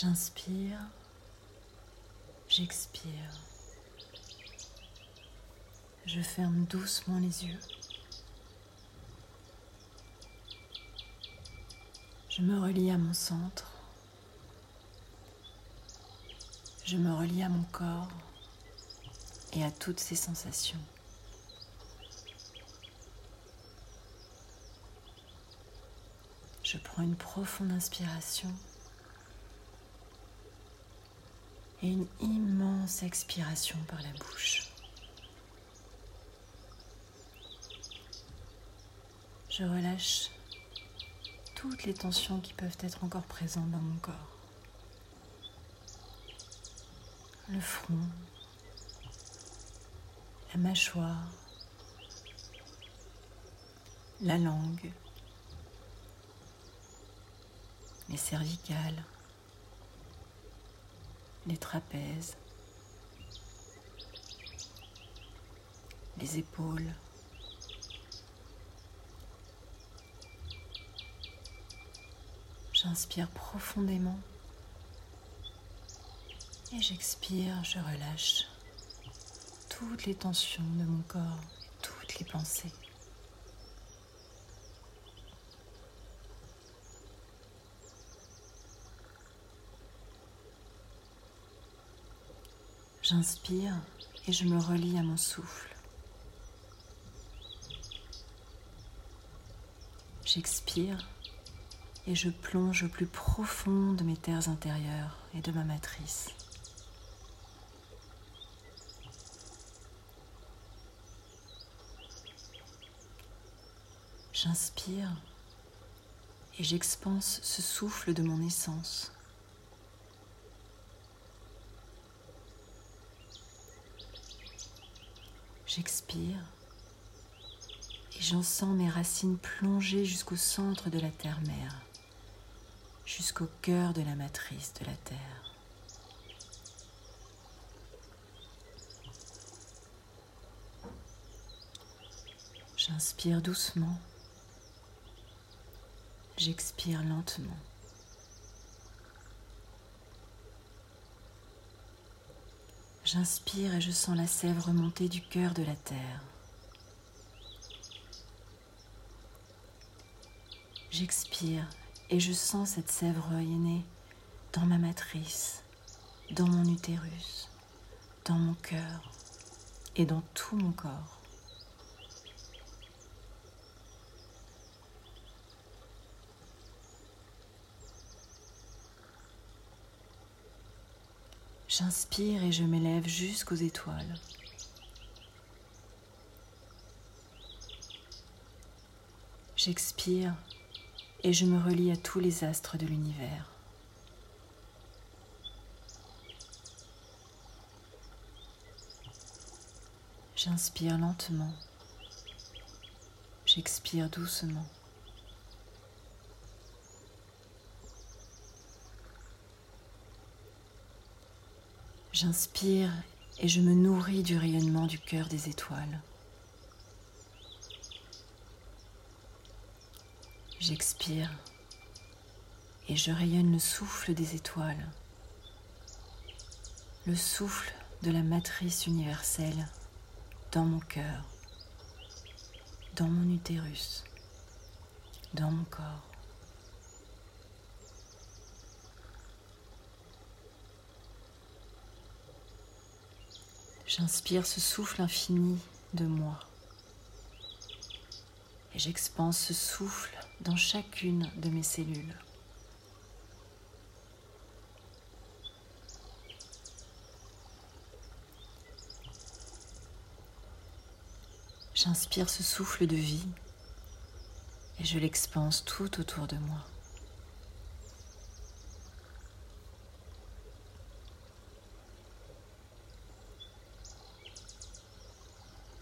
J'inspire, j'expire. Je ferme doucement les yeux. Je me relie à mon centre. Je me relie à mon corps et à toutes ses sensations. Je prends une profonde inspiration et une immense expiration par la bouche. Je relâche toutes les tensions qui peuvent être encore présentes dans mon corps. Le front, la mâchoire, la langue, les cervicales, les trapèzes, les épaules. J'inspire profondément et j'expire, je relâche toutes les tensions de mon corps, toutes les pensées. J'inspire et je me relie à mon souffle. J'expire et je plonge au plus profond de mes terres intérieures et de ma matrice. J'inspire et j'expanse ce souffle de mon essence. J'expire et j'en sens mes racines plonger jusqu'au centre de la terre-mère, jusqu'au cœur de la matrice de la Terre. J'inspire doucement, j'expire lentement. J'inspire et je sens la sève remonter du cœur de la terre. J'expire et je sens cette sève rayonner dans ma matrice, dans mon utérus, dans mon cœur et dans tout mon corps. J'inspire et je m'élève jusqu'aux étoiles. J'expire et je me relie à tous les astres de l'univers. J'inspire lentement. J'expire doucement. J'inspire et je me nourris du rayonnement du cœur des étoiles. J'expire et je rayonne le souffle des étoiles, le souffle de la matrice universelle dans mon cœur, dans mon utérus, dans mon corps. J'inspire ce souffle infini de moi. Et j'expanse ce souffle dans chacune de mes cellules. J'inspire ce souffle de vie et je l'expanse tout autour de moi.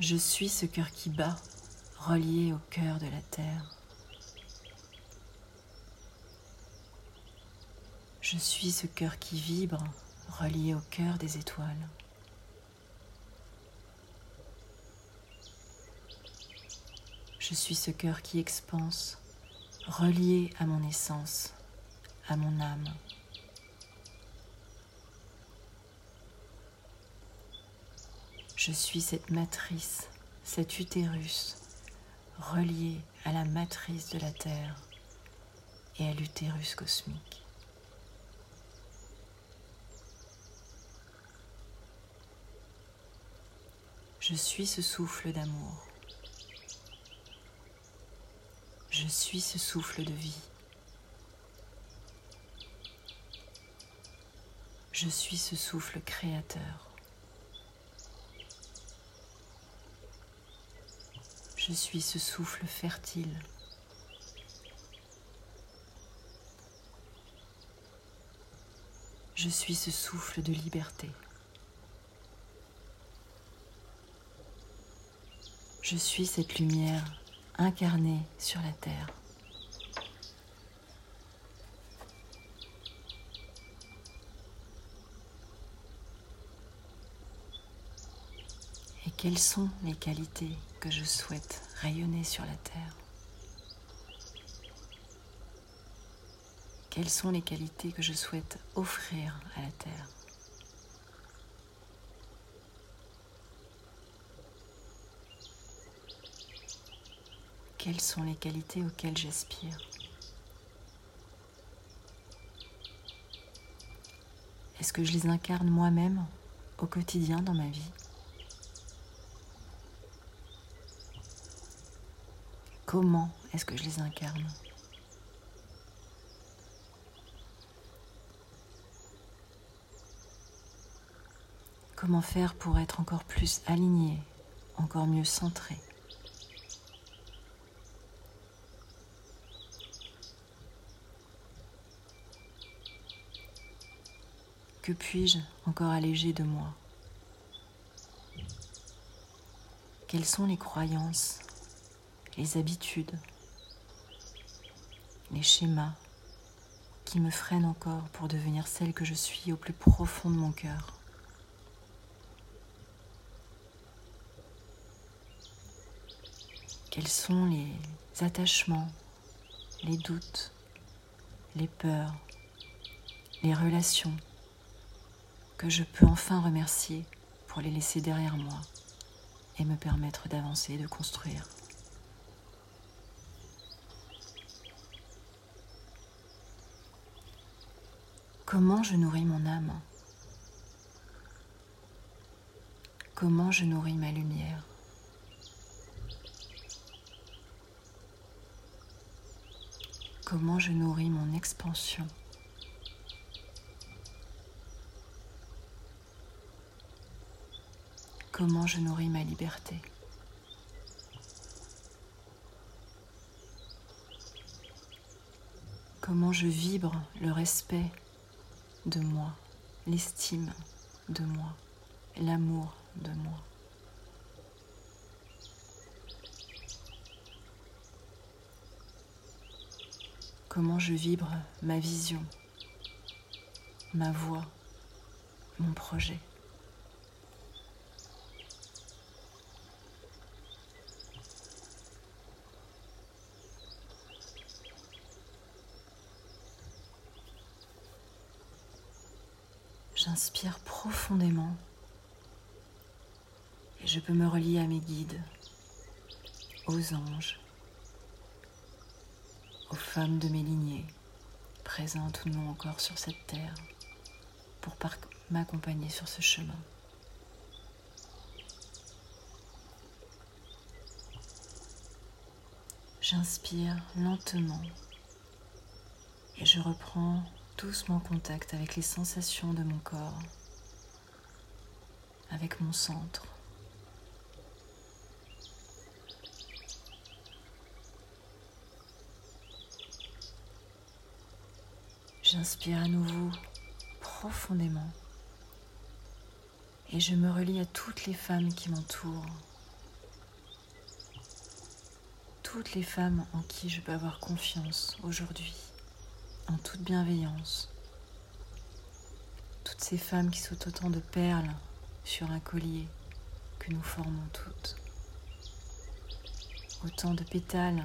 Je suis ce cœur qui bat, relié au cœur de la terre. Je suis ce cœur qui vibre, relié au cœur des étoiles. Je suis ce cœur qui expanse, relié à mon essence, à mon âme. Je suis cette matrice, cet utérus, relié à la matrice de la Terre et à l'utérus cosmique. Je suis ce souffle d'amour. Je suis ce souffle de vie. Je suis ce souffle créateur. Je suis ce souffle fertile. Je suis ce souffle de liberté. Je suis cette lumière incarnée sur la terre. Et quelles sont les qualités que je souhaite rayonner sur la terre? Quelles sont les qualités que je souhaite offrir à la terre? Quelles sont les qualités auxquelles j'aspire? Est-ce que je les incarne moi-même au quotidien dans ma vie? Comment est-ce que je les incarne Comment faire pour être encore plus aligné, encore mieux centré Que puis-je encore alléger de moi? Quelles sont les croyances, les habitudes, les schémas qui me freinent encore pour devenir celle que je suis au plus profond de mon cœur Quels sont les attachements, les doutes, les peurs, les relations que je peux enfin remercier pour les laisser derrière moi et me permettre d'avancer et de construire? Comment je nourris mon âme Comment je nourris ma lumière Comment je nourris mon expansion comment je nourris ma liberté. Comment je vibre le respect de moi, l'estime de moi, l'amour de moi. Comment je vibre ma vision, ma voix, mon projet. J'inspire profondément et je peux me relier à mes guides, aux anges, aux femmes de mes lignées, présentes ou non encore sur cette terre, pour m'accompagner sur ce chemin. J'inspire lentement et je reprends doucement contact avec les sensations de mon corps, avec mon centre. J'inspire à nouveau profondément et je me relie à toutes les femmes qui m'entourent, toutes les femmes en qui je peux avoir confiance aujourd'hui en toute bienveillance. Toutes ces femmes qui sont autant de perles sur un collier que nous formons toutes. Autant de pétales,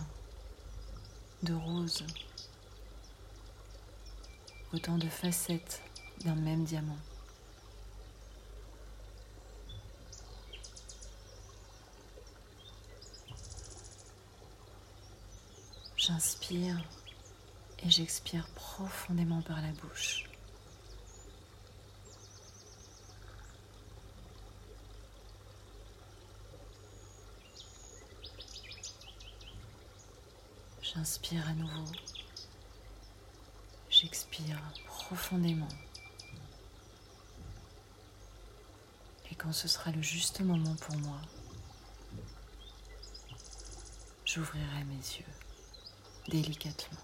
de roses, autant de facettes d'un même diamant. J'inspire et j'expire profondément par la bouche. J'inspire à nouveau. J'expire profondément. Et quand ce sera le juste moment pour moi, j'ouvrirai mes yeux délicatement.